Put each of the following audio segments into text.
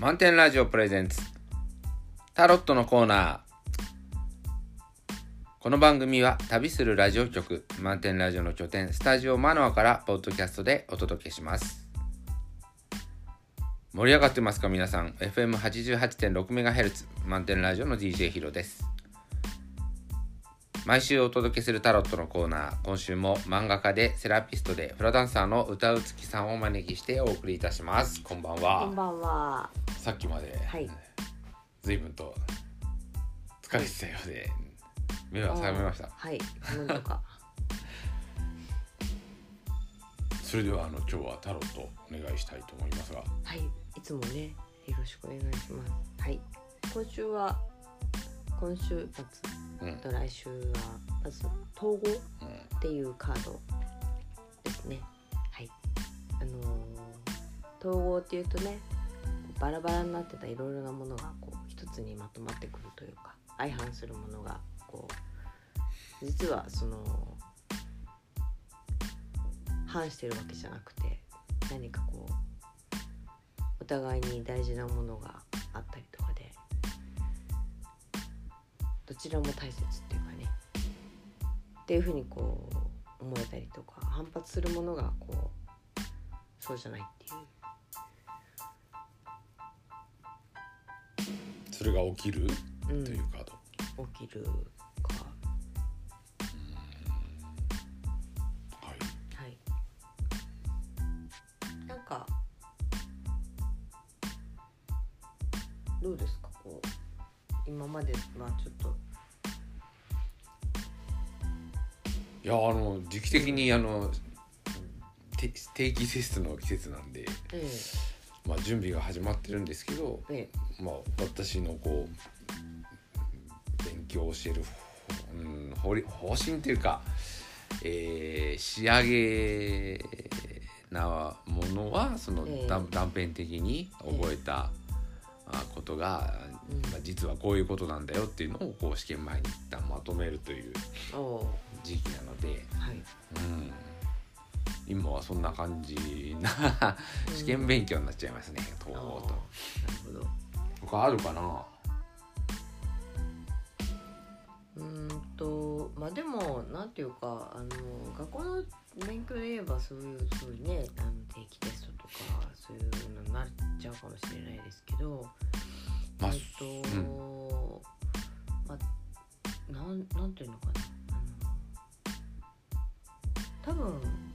満点ラジオプレゼンツ。タロットのコーナー。この番組は旅するラジオ局満点ラジオの拠点スタジオマノアからポッドキャストでお届けします。盛り上がってますか皆さん。FM88.6MHz 満点ラジオの DJ ヒロです。毎週お届けするタロットのコーナー。今週も漫画家でセラピストでフラダンサーの歌うつきさんをお招きしてお送りいたします。こんばんは。こんばんは。さっきまで、はい随分と疲れてたようで目は覚めましたはい。なんとか。それではあの今日はタロットお願いしたいと思いますがはい。いつもね、よろしくお願いします。はい。今週は。今週末うんと来週は、まず統合うんっていうカードですね。はい。あのー統合っていうとね。バラバラになってたいろいろなものがこう一つにまとまってくるというか相反するものがこう実はその反してるわけじゃなくて何かこうお互いに大事なものがあったりとかでどちらも大切っていうかねっていうふうにこう思えたりとか反発するものがこうそうじゃないっていうそれが起きるうんというカード、起きるか。はい。はい。なんかどうですか？こう今までまあちょっと。いやあの時期的にあのて定期テストの季節なんで、えまあ、準備が始まってるんですけど、ええ。まあ、私のこう勉強を教える、うん、方り方針というか、えー仕上げなものはその、ええ。断断片的に覚えた、あことが、うん。まあ、実はこういうことなんだよっていうのをこう試験前に一旦まとめるという。時期なので、はい。うん、今はそんな感じな試験勉強になっちゃいますね、とうとう。なるほど。他あるかな？うーんとまあでもなんていうかあの学校の勉強で言えばそういうそういうねあの定期テストとかそういうのになっちゃうかもしれないですけど、まあえっと、まあなんなんていうのかな。あの多分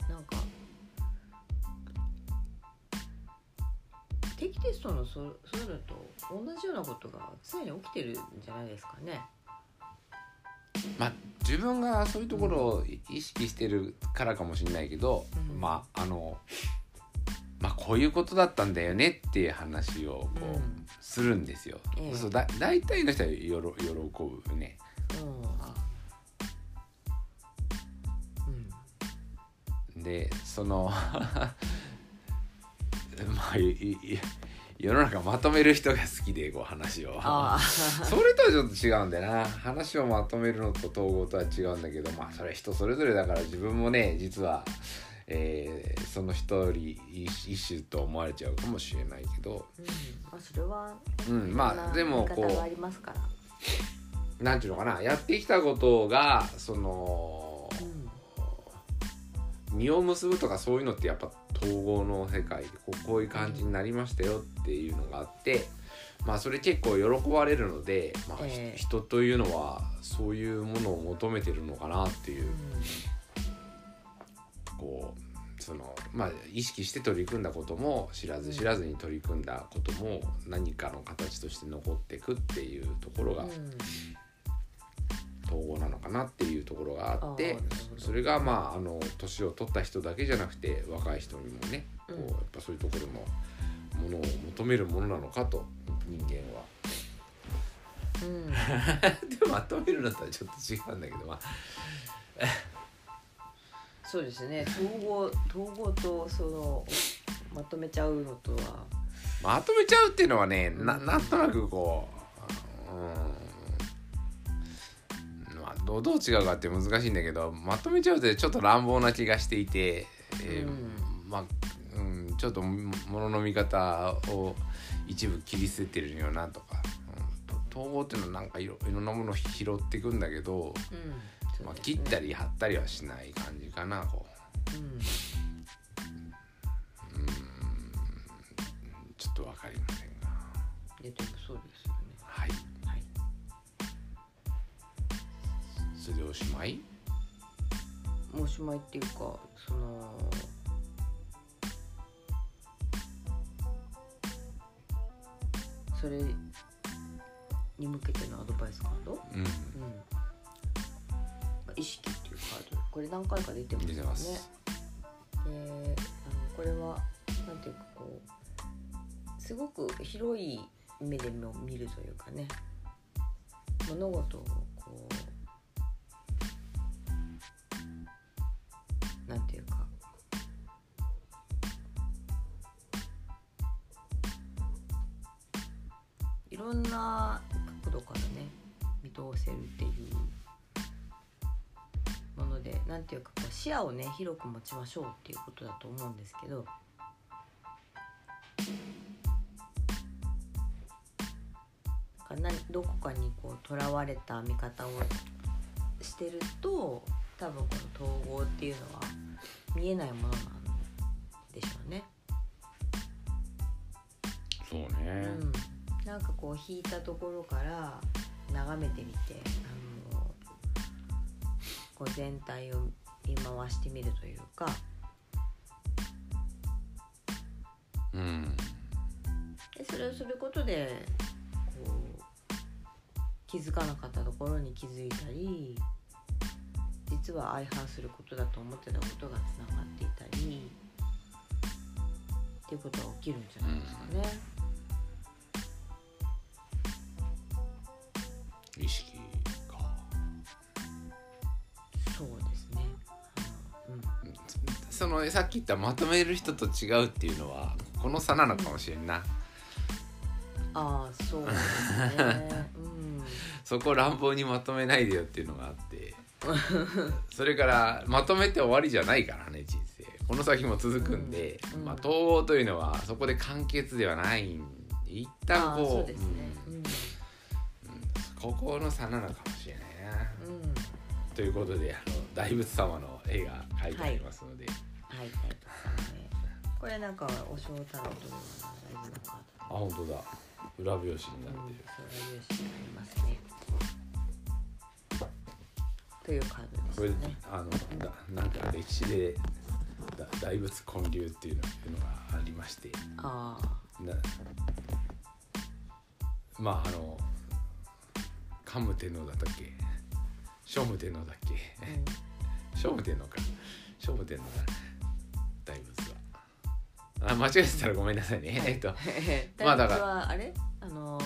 なんか定期テストのそそういうのと同じようなことが常に起きてるんじゃないですかね。まあ自分がそういうところを意識してるからかもしれないけど、うんまああのまあこういうことだったんだよねっていう話をこう、うんするんですよ。ええそうだ大体の人はよろ喜ぶね。うんでその まあいい世の中まとめる人が好きでこう話を。あ それとはちょっと違うんだよな。話をまとめるのと統合とは違うんだけどまあそれは人それぞれだから自分もね実は、えーその一人一一種と思われちゃうかもしれないけど。うん、まあそれは、うんまあでもこ見方がありますから。うなんていうのかな。やってきたことがそのうん。実を結ぶとかそういうのってやっぱ統合の世界でこうこういう感じになりましたよっていうのがあってまあそれ結構喜ばれるので、まあひええ。人というのはそういうものを求めてるのかなっていうこうそのまあ意識して取り組んだことも知らず知らずに取り組んだことも何かの形として残っていくっていうところがうん統合なのかなっていうところがあってそれがまああの年を取った人だけじゃなくて若い人にもねこううんやっぱそういうところのものを求めるものなのかと人間は。うん。でまとめるのとはちょっと違うんだけどまあ。そうですね。統合統合とそのまとめちゃうのとは。まとめちゃうっていうのはねななんとなくこううん。まあどうどう違うかって難しいんだけどまとめちゃうとちょっと乱暴な気がしていて、えーうん。まあうん、ちょっとものの見方を一部切り捨ててるよなとか、うん、統合っていうのはなんかいろいろんなものを拾っていくんだけど、うん。まあ、切ったり貼ったりはしない感じかなこう。うん。ちょっと分かりませんが。いやでもそうですよそれでおしまい？もうおしまいっていうかそのそれに向けてのアドバイスカード、うん。うん、意識っていうカード。これ何回か出てますよね。であのこれはなんていうかこうすごく広い目でも見るというかね。物事をこうろんな角度からね見通せるっていうものでなんていうかこう視野をね広く持ちましょうっていうことだと思うんですけどどこかにこうとらわれた見方をしてると多分この統合っていうのは見えないものなんでしょうね。そうねうん、なんかこう引いたところから眺めてみてあのこう全体を見回してみるというか。うん。でそれをすることでこう気づかなかったところに気づいたり実は相反することだと思ってたことがつながっていたりっていうことが起きるんじゃないですかね。意そのさっき言ったまとめる人と違うっていうのはこの差なのかもしれんな、ああそうですね。うん。そこを乱暴にまとめないでよっていうのがあって。それからまとめて終わりじゃないからね人生。この先も続くんで、うんうん。まあ、統合というのはそこで完結ではないんで一旦こうここの差なのかもしれな。いな。ということであの大仏様の絵が描いてありますので、はい、タイプ。これなんかお正太郎というようなライブのカーあ本当だ裏表紙になってそうる、いう紙になりますね。というカードこれですね。あのだなんか歴史でだ大仏建立っていうのっていうのがありましてあなまああの桓武天皇だったっけ？聖武天皇だっけ？あ。うん。聖武天皇か聖武天皇だあ間違えてたらごめんなさいね、えっと まあ大だからあれ？あの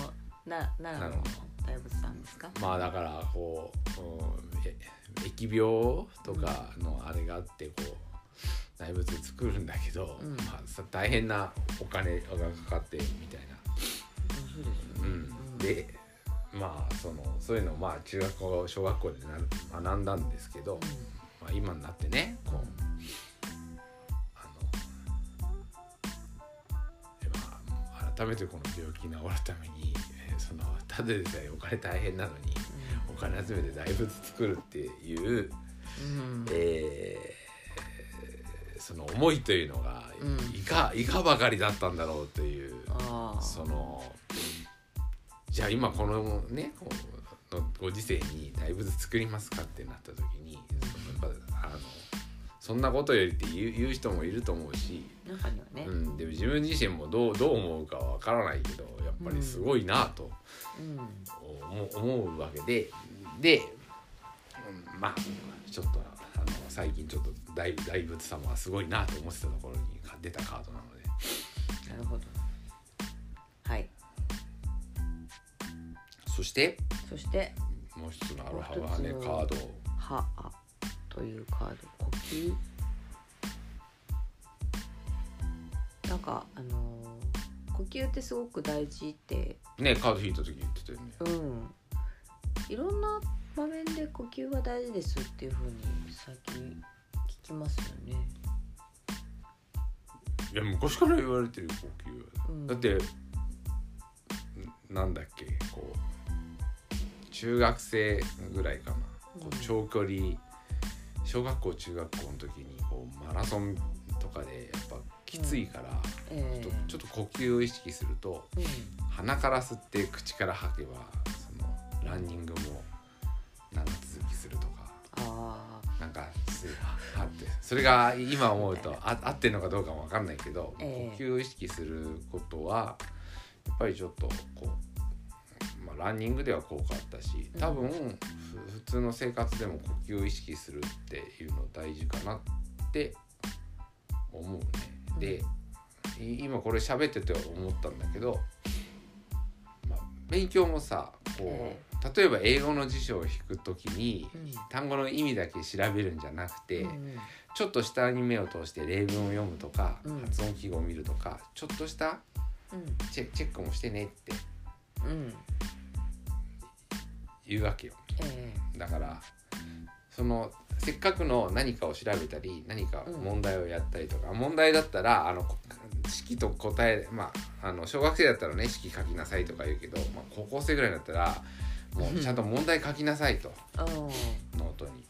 な奈良の大仏さんですか？まあだからこううんえ疫病とかのあれがあってこう大仏作るんだけど、うん。まあ、さ大変なお金がかかってみたいな。うん、でまあそのそういうのをまあ中学校小学校でな学んだんですけど、まあ、今になってねこう改めてこの病気治るためにえーそのただでさえお金大変なのにお金集めて大仏作るっていう、うん。うん。えーその思いというのがうんいかいかばかりだったんだろうという。ああ。そのじゃあ今このねこうのご時世に大仏作りますかってなった時にそのやっぱそんなことよりって言う言う人もいると思うし、中にはね。うん、でも自分自身もどうどう思うかわからないけどやっぱりすごいなとうん。思う思うわけでで、うんまあちょっとあの最近ちょっと大大仏様はすごいなと思ってたところに出たカードなので。なるほど。はい。そしてそしてもう一つのアロハはねカード「はあ」というカード呼吸なんかあのー呼吸ってすごく大事って。ねカード引いた時言ってたよね。うん。いろんな場面で呼吸が大事ですっていう風に最近聞きますよね。いや昔から言われてるよ呼吸は、うん。だってんなんだっけこう中学生ぐらいかな、こうん。う長距離小学校中学校の時にこうマラソンとかでやっぱきついから、えちょっとちょっと呼吸を意識するとうん。鼻から吸って口から吐けばそのランニングも長続きするとかあなんかすあってそれが今思うとあ合ってるのかどうかも分かんないけど、ええ。呼吸を意識することはやっぱりちょっとこう、まあ、ランニングでは効果あったし多分、ふ普通の生活でも呼吸を意識するっていうの大事かなって思うね。でい今これ喋ってて思ったんだけど、まあ、勉強もさこう、え例えば英語の辞書を引くときに、うん。単語の意味だけ調べるんじゃなくて、うんちょっと下に目を通して例文を読むとか、うん。発音記号を見るとかちょっとしたうん。チェチェックもしてねってうん言うわけよ。えだからそのせっかくの何かを調べたり何か問題をやったりとか、問題だったらあのこ式と答えまああの小学生だったらね式書きなさいとか言うけど、まあ、高校生ぐらいだったらもうちゃんと問題書きなさいと。ノートに。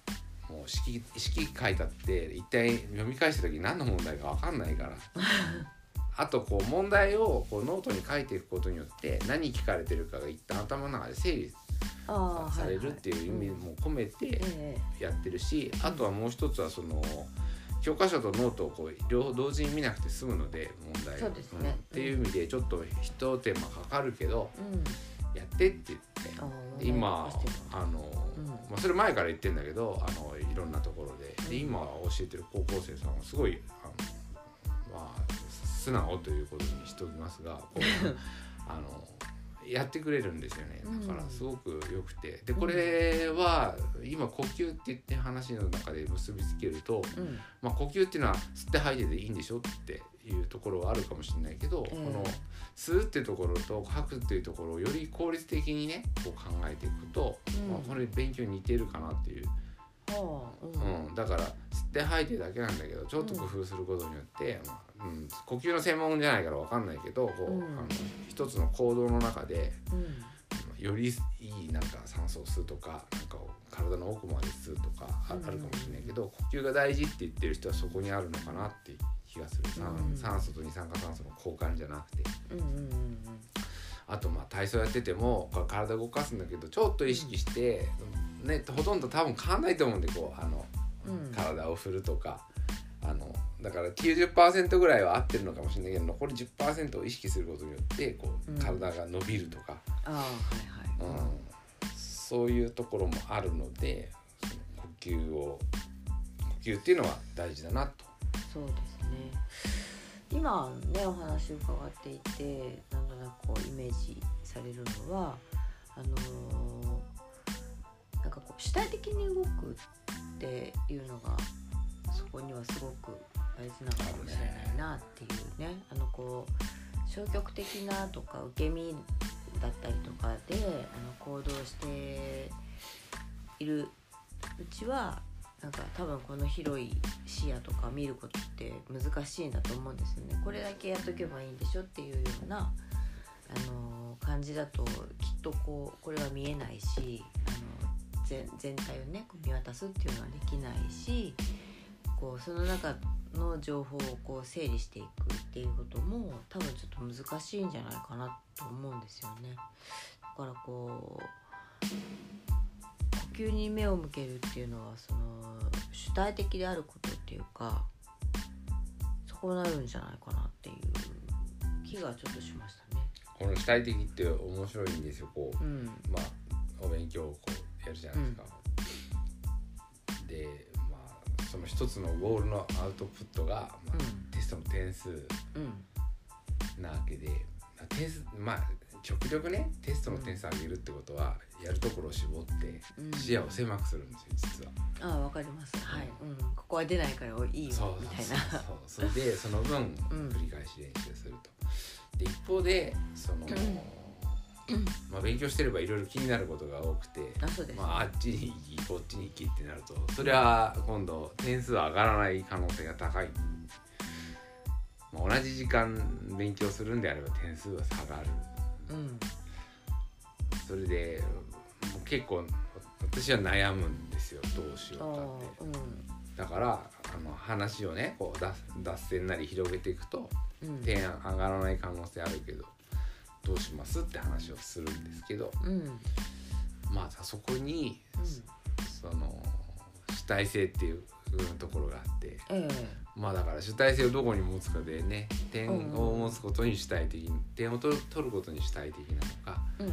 もう式式書いたって一体読み返した時何の問題か分かんないから。あとこう問題をこうノートに書いていくことによって何聞かれてるかが一旦頭の中で整理されるっていう意味も込めてえやってるしあとはもう一つはその教科書とノートをこう両方同時に見なくて済むので問題をそうですね。ん。っていう意味でちょっと一手間かかるけどえうん。やってって言って今あの、うん。まあ、それ前から言ってんだけどあのいろんなところで。で今教えてる高校生さんはすごいあの、まあ、素直ということにしておきますが あのやってくれるんですよね。だからすごくよくて。でこれは今呼吸って言って話の中で結びつけると、うん。まあ、呼吸っていうのは吸って吐いてでいいんでしょっていうところはあるかもしれないけど、ええ。この吸うっていうところと吐くっていうところをより効率的にねこう考えていくと、うん。まあ、これ勉強に似てるかなっていう、はあうん。うん、だから吸って吐いてだけなんだけどちょっと工夫することによって、まあうん、呼吸の専門じゃないから分かんないけどこう、うんあの一つの行動の中でうん。よりいいなんか酸素を吸うとかなんかを体の奥まで吸うとかあ,、るかもしれないけど呼吸が大事って言ってる人はそこにあるのかなって気がする、酸うん。酸素と二酸化炭素の交換じゃなくて。あとまあ体操やってても体動かすんだけどちょっと意識して、ね、ほとんど多分変わんないと思うんでこうあの、うん。体を振るとかあのだから90%ぐらいは合ってるのかもしれないけど残り10%を意識することによってこううん。体が伸びるとか。ああはいはい。うん。そういうところもあるのでその呼吸を呼吸っていうのは大事だなと。そうですね。今ねお話を伺っていてなんとなくこうイメージされるのはあのーなんかこう主体的に動くっていうのがそこにはすごく大事なのかもしれないなっていうねあのこう消極的なとか受け身だったりとかであの行動しているうちはなんか多分この広い視野とか見ることって難しいんだと思うんですよね。これだけやっとけばいいんでしょっていうような、あの感じだときっとこうこれは見えないし、あの全全体をね見渡すっていうのはできないしこうその中の情報をこう整理していくっていうことも多分ちょっと難しいんじゃないかなと思うんですよね。だからこう呼吸に目を向けるっていうのはその主体的であることっていうかそこになるんじゃないかなっていう気がちょっとしましたね。この主体的って面白いんですよこう、うん、まあお勉強をこうやるじゃないですか。でまあその一つのゴールのアウトプットが、まあうんテストの点数うん、なわけで点数まあ極力ねテストの点数上げるってことはやるところを絞ってうん視野を狭くするんですよ実は。ああわかります。はい、うん、ここは出ないからいいよみたいな。そうそれでその分うん繰り返し練習すると。で一方でその、まあ、勉強してればいろいろ気になることが多くて、あそうです、ね。まあ、あっちに行きこっちに行きってなるとそれは今度点数は上がらない可能性が高い。まあ、同じ時間勉強するんであれば点数は下がる。うん。それでもう結構私は悩むんですよどうしあようかって。ーだからあの話をねこう脱脱線なり広げていくとうんうん。点上がらない可能性あるけどどうしますって話をするんですけどうんまあそこに、その主体性っていうところがあってえまあだから主体性をどこに持つかでね点を持つことに主体的に点を取ることに主体的なのか、えうん。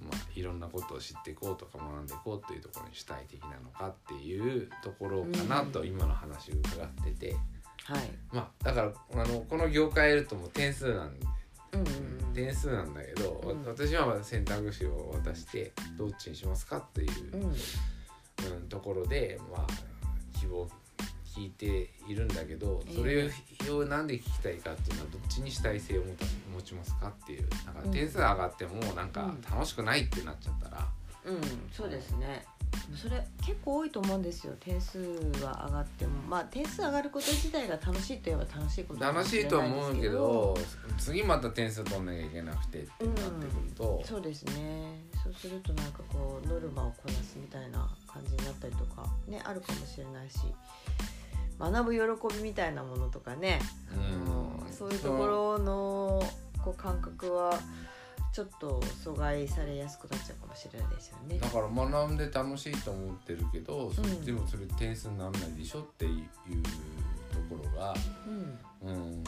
まあ、いろんなことを知っていこうとか学んでいこうというところに主体的なのかっていうところかなと今の話を伺ってて、はい。まあだからあのこの業界やるともう点数なんうんうん点数なんだけど、うん。私は選択肢を渡してどっちにしますかっていうう、ん。うんところでまあ希望を聞いているんだけどそれをなんで聞きたいかっていうのはどっちに主体性を持ちますかっていう。だから点数上がってもなんか楽しくないってなっちゃったら、うんそうですね。それ結構多いと思うんですよ。点数は上がっても。まあ点数上がること自体が楽しいといえば楽しいこと楽しいとは思うけど次また点数取んなきゃいけなくてってなってくると、そうですね。そうするとなんかこうノルマをこなすみたいな感じになったりとかねあるかもしれないし。学ぶ喜びみたいなものとかね、うん。そういうところのこう感覚はちょっと阻害されやすくなっちゃうかもしれないですよね。だ。から学んで楽しいと思ってるけど、そうん。でもそれ点数にならないでしょっていうところが、うん。うん、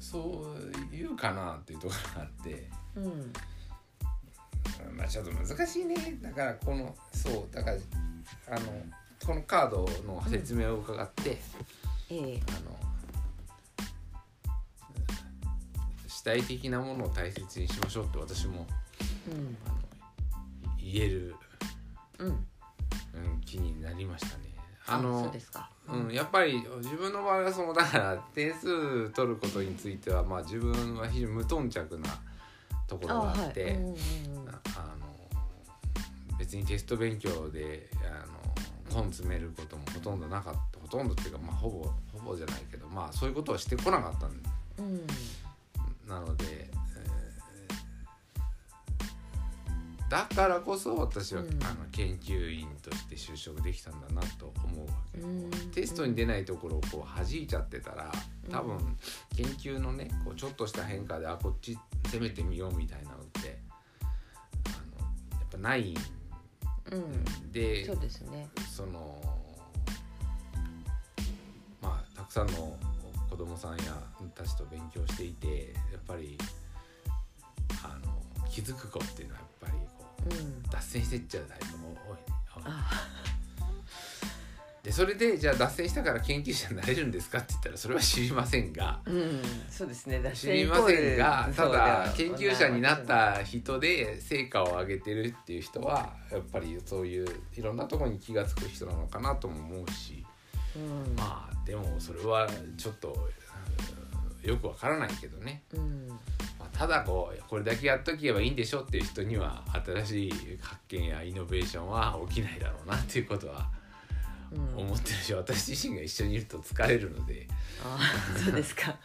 そういうかなっていうところがあって。うん。まあちょっと難しいね。だからこのそうだからあのこのカードの説明を伺って、ええ。あの体的なものを大切にしましょうって私もうん。あの言える、うん。うん、気になりましたね。あそのうですか。うん、やっぱり自分の場合はそのだから点数取ることについてはまあ自分は非常に無頓着なところがあって、はい。うんうんうん。ああの別にテスト勉強であの根詰めることもほとんどなかったほとんどっていうかまあほぼほぼじゃないけどまあそういうことはしてこなかったんうんなので、えーだからこそ私は、うん。あの研究員として就職できたんだなと思うわけ、うん。テストに出ないところをこう弾いちゃってたら多分うん研究のねこうちょっとした変化であこっち攻めてみようみたいなのってあのやっぱないんうん。でそうですね。そのまあたくさんの子供さんやたちと勉強していてやっぱりあの気づく子っていうのはやっぱりこううん脱線してっちゃうタイプが多いね。あ でそれでじゃあ脱線したから研究者になれるんですかって言ったらそれは知りませんがうんそうですね。知りませんがただ研究者になっ。た人で成果を上げてるっていう人はやっぱりそういういろんなところに気が付く人なのかなとも思うしうん。まあでもそれはちょっとうんよくわからないけどね、うん。まあ、ただこうこれだけやっとけばいいんでしょっていう人には新しい発見やイノベーションは起きないだろうなっていうことはうん思ってるし私自身が一緒にいると疲れるので。あそうですか。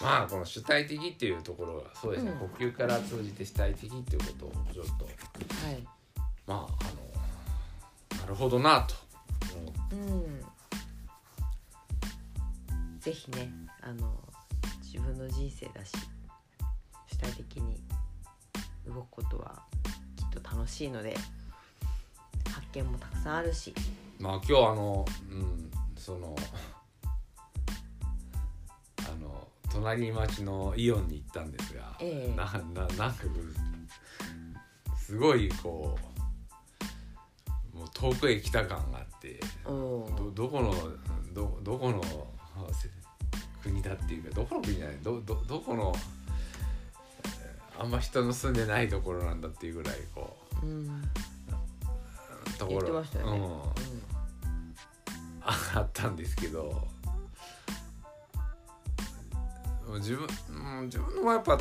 まあこの主体的っていうところがそうですね、うん。呼吸から通じて主体的っていうことをちょっと。はい。まああのなるほどなと思ううん。ぜひねあの自分の人生だし主体的に動くことはきっと楽しいので発見もたくさんあるし。まあ今日あのうんその あの隣町のイオンに行ったんですが、ええなななんかすごいこう遠くへ来た感があっておどどこのどどこのせ国だっていうかどこの国じゃないどどどこのえーあんま人の住んでないところなんだっていうぐらいこううん。ところましたよね。うんあったんですけど自分、うん、自分のはやっぱ、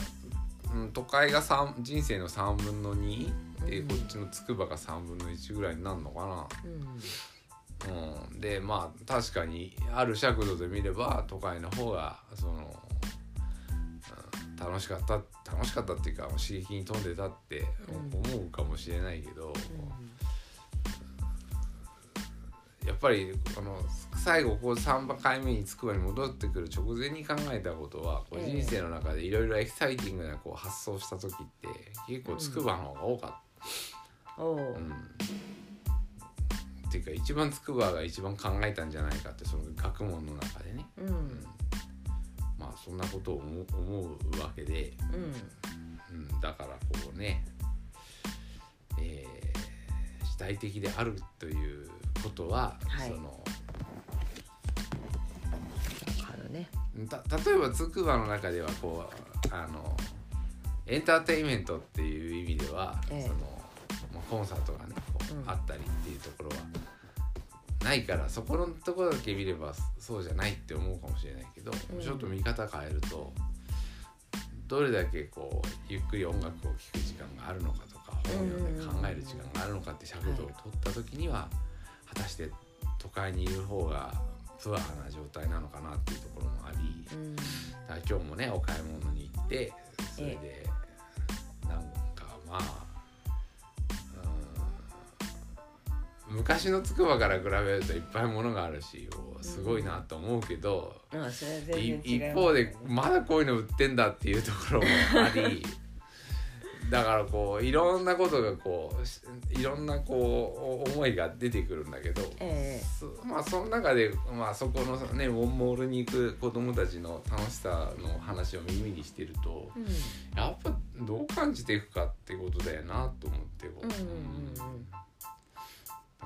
うん、都会が三人生の3分の2で、うんこっちの筑波が3分の1ぐらいになるのかな、うん。うん、でまあ確かにある尺度で見れば都会の方がその、うん、楽しかった楽しかったっていうか刺激に富んでたって思うかもしれないけど、やっぱりあの最後こう3回目に筑波に戻ってくる直前に考えたことはこうええ。人生の中でいろいろエキサイティングなこう発想した時って結構筑波の方が多かった。おお、うん。っていうか一番筑波が一番考えたんじゃないかってその学問の中でね、うん。うん。まあそんなことを思う思うわけで、うん。うん、だからこうね、えー主体的であるということは、はい。そのあるね。た例えば筑波の中ではこうあのエンターテインメントっていう意味では、ええ。そのまあ、コンサートがねこう、うん。あったりっていうところはないからそこのところだけ見ればそうじゃないって思うかもしれないけど、うん。ちょっと見方変えるとどれだけこうゆっくり音楽を聴く時間があるのかとか本を読んで考える時間があるのかって尺度を取った時には、果たして都会にいる方がプアな状態なのかなっていうところもあり。うん。だから今日もねお買い物に行ってそれでなんかまあうん昔のつくばから比べるといっぱいものがあるしおすごいなと思うけど、まあそれは全い然違います一方でまだこういうの売ってんだっていうところもあり だからこういろんなことがこうしいろんなこうお思いが出てくるんだけど、えそまあその中で、まあ、そこのねモンモールに行く子供たちの楽しさの話を耳にしてるとえうん。やっぱどう感じていくかってことだよなと思って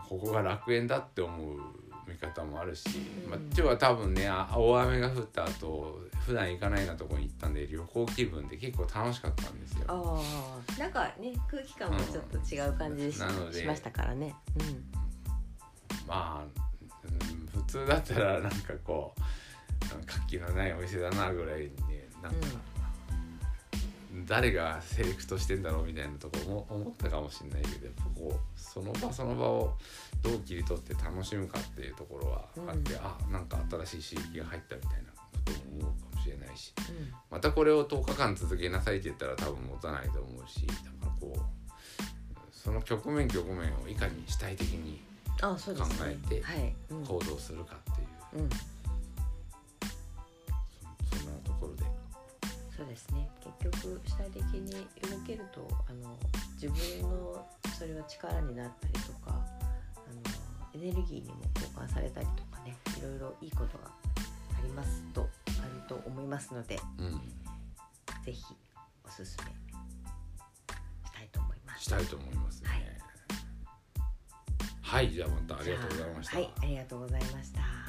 ここが楽園だって思う見方もあるし、うん。まあ、今日は多分ねあ大雨が降った後普段行かないようなとこに行ったんで旅行気分で結構楽しかったんですよ。ああなんかね空気感もちょっと違う感じし,、しましたからね。まあ、うん普通だったらなんかこう活気のないお店だなぐらいにねなんか、誰がセレクトしてんだろうみたいなとこも思ったかもしれないけどこうその場その場をどう切り取って楽しむかっていうところはあって、うん。あなんか新しい刺激が入ったみたいなことも思うかもしれないしうん。うんまたこれを10日間続けなさいって言ったら多分持たないと思うしだからこうその局面局面をいかに主体的に考えて行動するかっていう、うん、そうですね結局主体的に動けるとあの自分のそれは力になったりとかあのエネルギーにも交換されたりとかねいろいろいいことがありますとあると思いますのでうん、ぜひおすすめしたいと思います。したいと思いますね。はいはい、じゃあまたありがとうございました。はい、ありがとうございました。